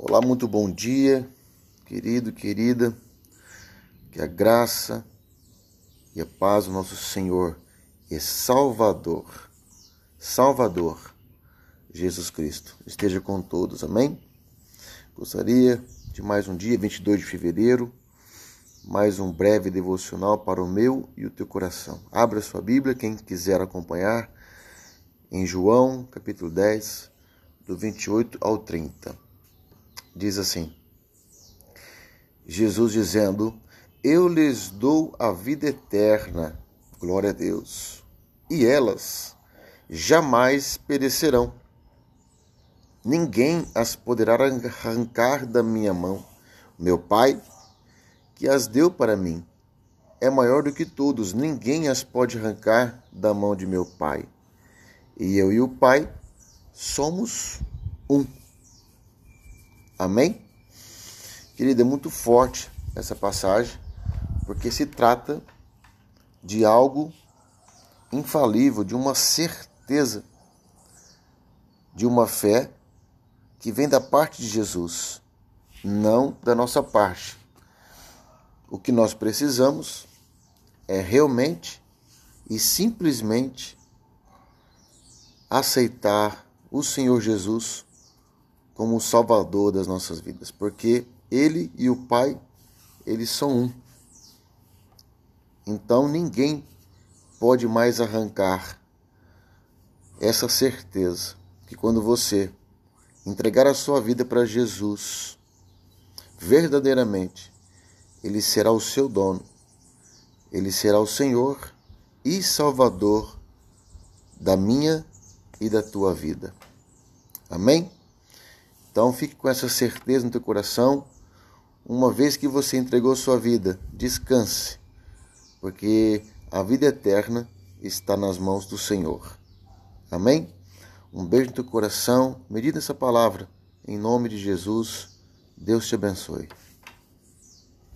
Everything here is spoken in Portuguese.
Olá, muito bom dia, querido, querida. Que a graça e a paz do nosso Senhor e Salvador, Salvador, Jesus Cristo, esteja com todos. Amém? Gostaria de mais um dia, 22 de fevereiro, mais um breve devocional para o meu e o teu coração. Abra sua Bíblia, quem quiser acompanhar, em João, capítulo 10, do 28 ao 30 diz assim: Jesus dizendo: Eu lhes dou a vida eterna, glória a Deus, e elas jamais perecerão. Ninguém as poderá arrancar da minha mão. Meu Pai, que as deu para mim, é maior do que todos, ninguém as pode arrancar da mão de meu Pai. E eu e o Pai somos um. Amém? Querida, é muito forte essa passagem, porque se trata de algo infalível, de uma certeza, de uma fé que vem da parte de Jesus, não da nossa parte. O que nós precisamos é realmente e simplesmente aceitar o Senhor Jesus como o Salvador das nossas vidas, porque Ele e o Pai, eles são um. Então ninguém pode mais arrancar essa certeza que quando você entregar a sua vida para Jesus, verdadeiramente, Ele será o seu dono, Ele será o Senhor e Salvador da minha e da tua vida. Amém? Então fique com essa certeza no teu coração. Uma vez que você entregou sua vida, descanse, porque a vida eterna está nas mãos do Senhor. Amém? Um beijo no teu coração. Medita essa palavra. Em nome de Jesus, Deus te abençoe.